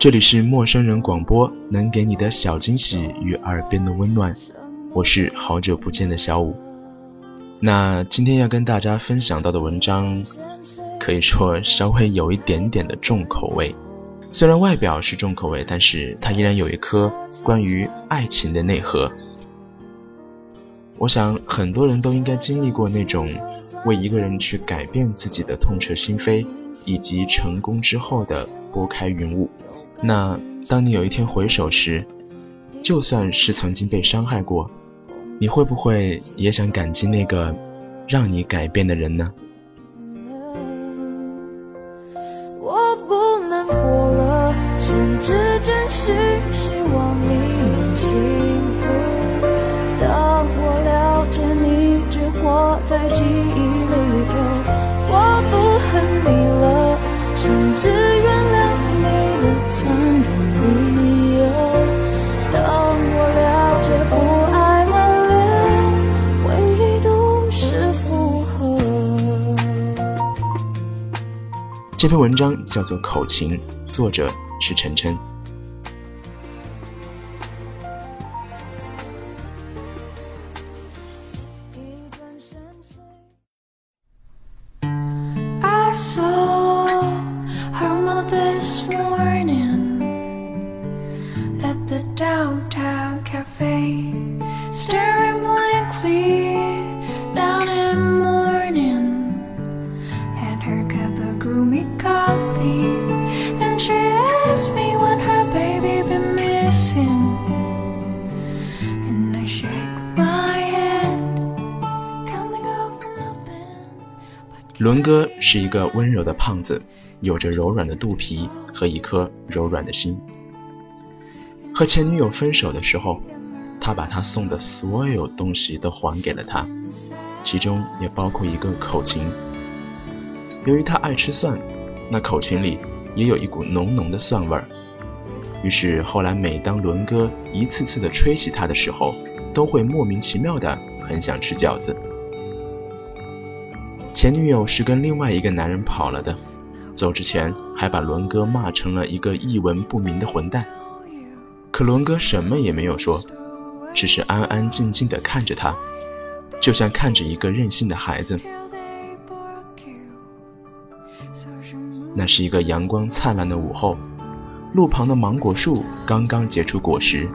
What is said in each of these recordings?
这里是陌生人广播，能给你的小惊喜与耳边的温暖。我是好久不见的小五。那今天要跟大家分享到的文章，可以说稍微有一点点的重口味。虽然外表是重口味，但是它依然有一颗关于爱情的内核。我想很多人都应该经历过那种为一个人去改变自己的痛彻心扉，以及成功之后的拨开云雾。那当你有一天回首时，就算是曾经被伤害过，你会不会也想感激那个让你改变的人呢？我不能活了，甚至真心希望你能幸福。当我了解你只活在记忆里头，我不恨你了，甚至这篇文章叫做《口琴》，作者是晨晨。伦哥是一个温柔的胖子，有着柔软的肚皮和一颗柔软的心。和前女友分手的时候，他把他送的所有东西都还给了她，其中也包括一个口琴。由于他爱吃蒜，那口琴里也有一股浓浓的蒜味儿。于是后来，每当伦哥一次次的吹起他的时候，都会莫名其妙的很想吃饺子。前女友是跟另外一个男人跑了的，走之前还把伦哥骂成了一个一文不名的混蛋。可伦哥什么也没有说，只是安安静静的看着他，就像看着一个任性的孩子。那是一个阳光灿烂的午后，路旁的芒果树刚刚结出果实，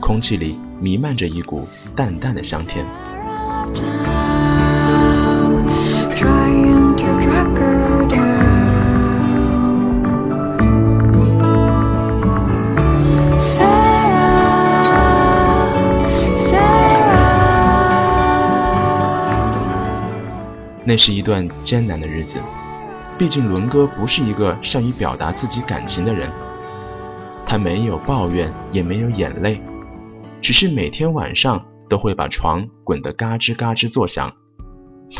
空气里弥漫着一股淡淡的香甜。那是一段艰难的日子，毕竟伦哥不是一个善于表达自己感情的人，他没有抱怨，也没有眼泪，只是每天晚上都会把床滚得嘎吱嘎吱作响。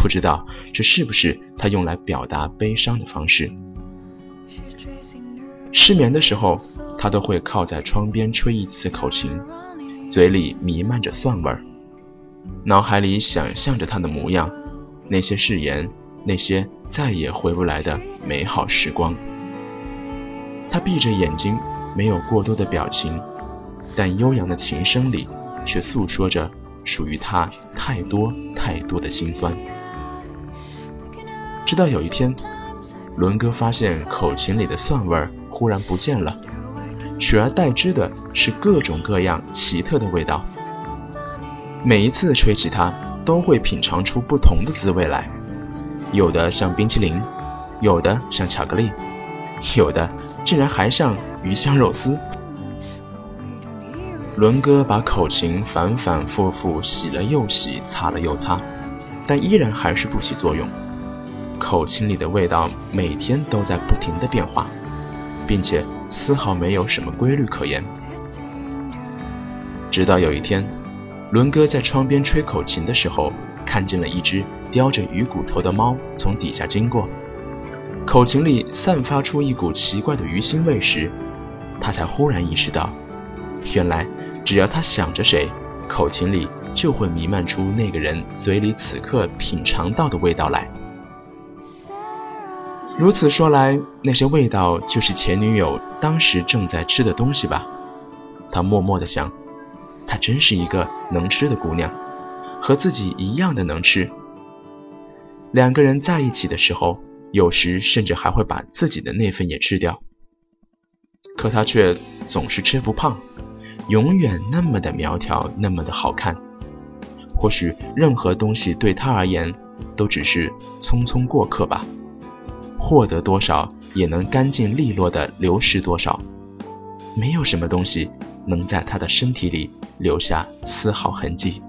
不知道这是不是他用来表达悲伤的方式。失眠的时候，他都会靠在窗边吹一次口琴，嘴里弥漫着蒜味儿，脑海里想象着他的模样。那些誓言，那些再也回不来的美好时光。他闭着眼睛，没有过多的表情，但悠扬的琴声里，却诉说着属于他太多太多的心酸。直到有一天，伦哥发现口琴里的蒜味儿忽然不见了，取而代之的是各种各样奇特的味道。每一次吹起它，都会品尝出不同的滋味来，有的像冰淇淋，有的像巧克力，有的竟然还像鱼香肉丝。伦哥把口琴反反复复洗了又洗，擦了又擦，但依然还是不起作用。口琴里的味道每天都在不停的变化，并且丝毫没有什么规律可言。直到有一天，伦哥在窗边吹口琴的时候，看见了一只叼着鱼骨头的猫从底下经过，口琴里散发出一股奇怪的鱼腥味时，他才忽然意识到，原来只要他想着谁，口琴里就会弥漫出那个人嘴里此刻品尝到的味道来。如此说来，那些味道就是前女友当时正在吃的东西吧？他默默地想，她真是一个能吃的姑娘，和自己一样的能吃。两个人在一起的时候，有时甚至还会把自己的那份也吃掉。可她却总是吃不胖，永远那么的苗条，那么的好看。或许任何东西对她而言，都只是匆匆过客吧。获得多少，也能干净利落的流失多少。没有什么东西能在他的身体里留下丝毫痕迹。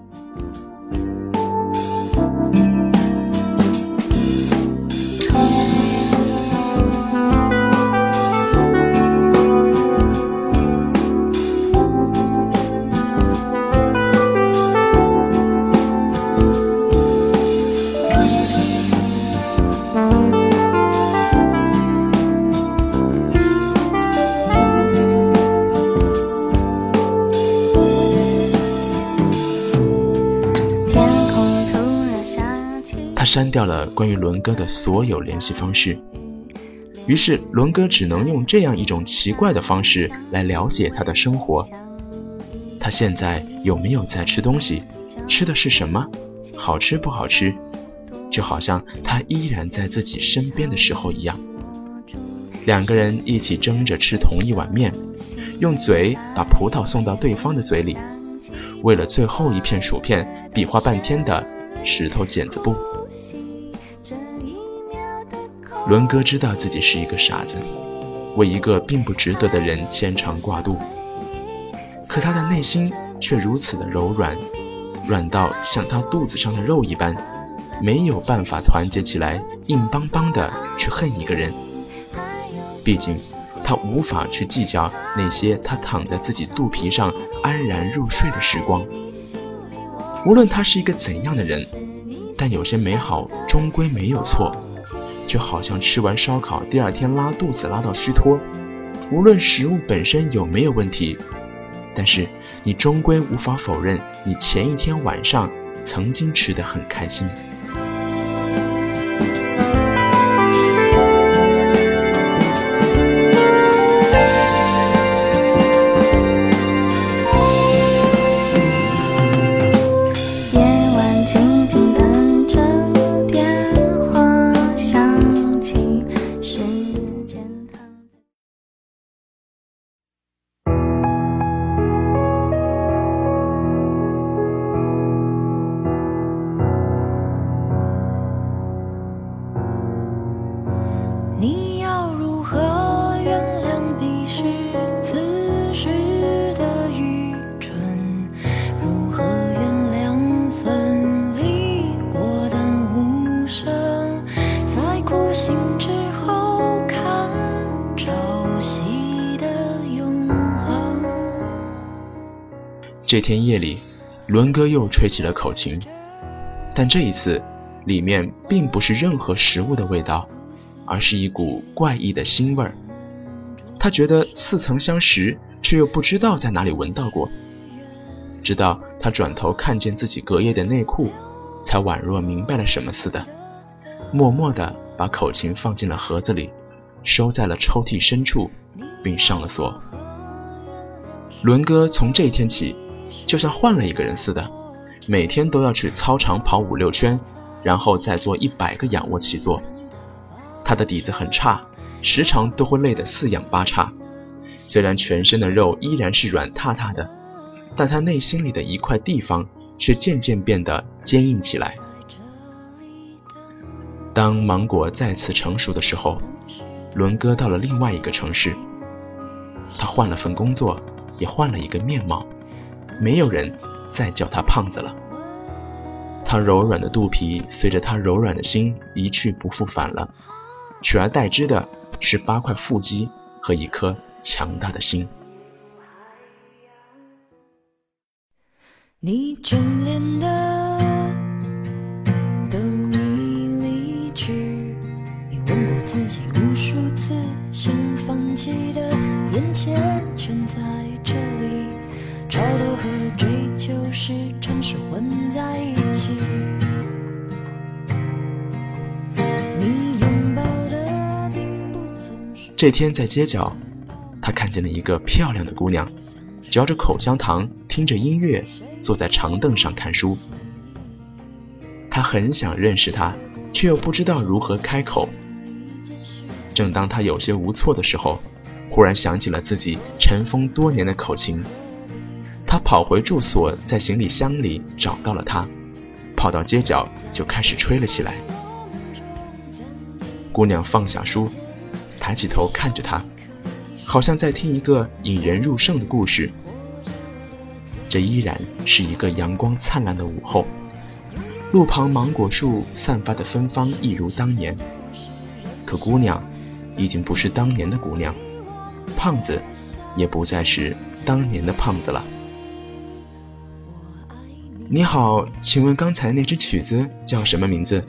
删掉了关于伦哥的所有联系方式，于是伦哥只能用这样一种奇怪的方式来了解他的生活。他现在有没有在吃东西？吃的是什么？好吃不好吃？就好像他依然在自己身边的时候一样。两个人一起争着吃同一碗面，用嘴把葡萄送到对方的嘴里，为了最后一片薯片比划半天的石头剪子布。伦哥知道自己是一个傻子，为一个并不值得的人牵肠挂肚。可他的内心却如此的柔软，软到像他肚子上的肉一般，没有办法团结起来，硬邦邦的去恨一个人。毕竟，他无法去计较那些他躺在自己肚皮上安然入睡的时光。无论他是一个怎样的人，但有些美好终归没有错。就好像吃完烧烤，第二天拉肚子拉到虚脱。无论食物本身有没有问题，但是你终归无法否认，你前一天晚上曾经吃得很开心。这天夜里，伦哥又吹起了口琴，但这一次，里面并不是任何食物的味道，而是一股怪异的腥味儿。他觉得似曾相识，却又不知道在哪里闻到过。直到他转头看见自己隔夜的内裤，才宛若明白了什么似的，默默地把口琴放进了盒子里，收在了抽屉深处，并上了锁。伦哥从这天起。就像换了一个人似的，每天都要去操场跑五六圈，然后再做一百个仰卧起坐。他的底子很差，时常都会累得四仰八叉。虽然全身的肉依然是软塌塌的，但他内心里的一块地方却渐渐变得坚硬起来。当芒果再次成熟的时候，伦哥到了另外一个城市。他换了份工作，也换了一个面貌，没有人再叫他胖子了。他柔软的肚皮随着他柔软的心一去不复返了，取而代之的是八块腹肌和一颗强大的心。你眷恋的这天在街角，他看见了一个漂亮的姑娘，嚼着口香糖，听着音乐，坐在长凳上看书。他很想认识她，却又不知道如何开口。正当他有些无措的时候，忽然想起了自己尘封多年的口琴。他跑回住所，在行李箱里找到了它，跑到街角就开始吹了起来。姑娘放下书，抬起头看着他，好像在听一个引人入胜的故事。这依然是一个阳光灿烂的午后，路旁芒果树散发的芬芳一如当年。可姑娘，已经不是当年的姑娘，胖子，也不再是当年的胖子了。你好，请问刚才那支曲子叫什么名字？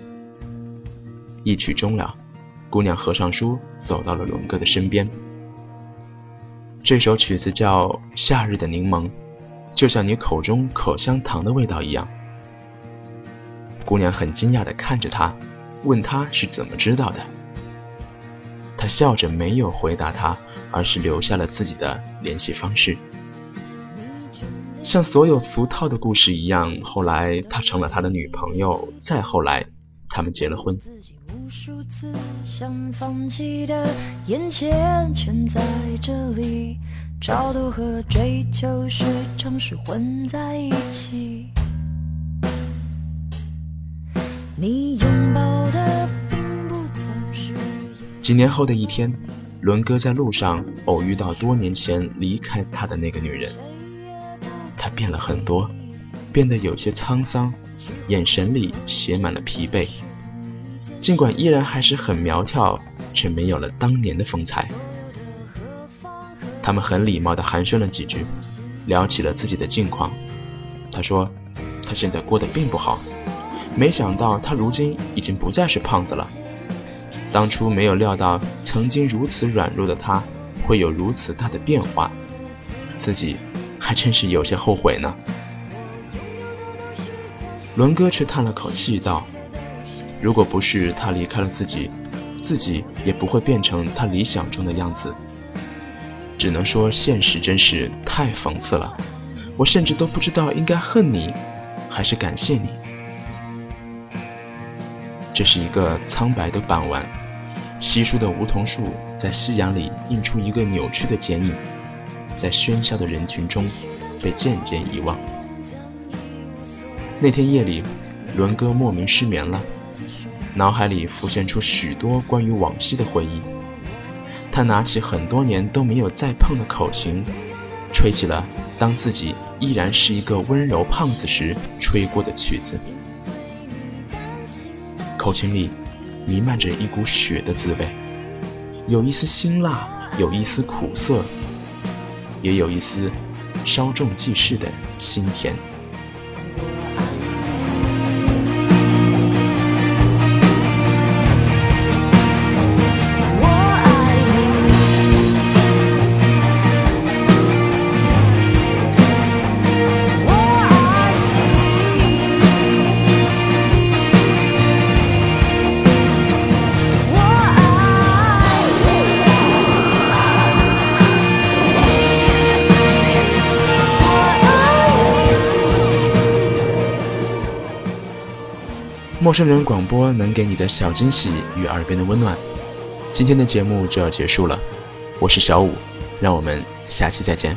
一曲终了，姑娘合上书，走到了龙哥的身边。这首曲子叫《夏日的柠檬》，就像你口中口香糖的味道一样。姑娘很惊讶地看着他，问他是怎么知道的。他笑着没有回答他，而是留下了自己的联系方式。像所有俗套的故事一样，后来他成了他的女朋友，再后来，他们结了婚。无数次想放弃的，眼前全在这里，超脱和追求时常是混在一起。你拥抱的并不总是几年后的一天，伦哥在路上偶遇到多年前离开他的那个女人，她变了很多，变得有些沧桑，眼神里写满了疲惫。尽管依然还是很苗条，却没有了当年的风采。他们很礼貌地寒暄了几句，聊起了自己的近况。他说，他现在过得并不好，没想到他如今已经不再是胖子了。当初没有料到，曾经如此软弱的他，会有如此大的变化，自己还真是有些后悔呢。伦哥却叹了口气道：“如果不是他离开了自己，自己也不会变成他理想中的样子。只能说现实真是太讽刺了，我甚至都不知道应该恨你，还是感谢你。”这是一个苍白的傍晚，稀疏的梧桐树在夕阳里映出一个扭曲的剪影，在喧嚣的人群中被渐渐遗忘。那天夜里，伦哥莫名失眠了，脑海里浮现出许多关于往昔的回忆。他拿起很多年都没有再碰的口琴，吹起了当自己依然是一个温柔胖子时吹过的曲子。口琴里弥漫着一股血的滋味，有一丝辛辣，有一丝苦涩，也有一丝稍纵即逝的心甜。陌生人广播能给你的小惊喜与耳边的温暖，今天的节目就要结束了，我是小五，让我们下期再见。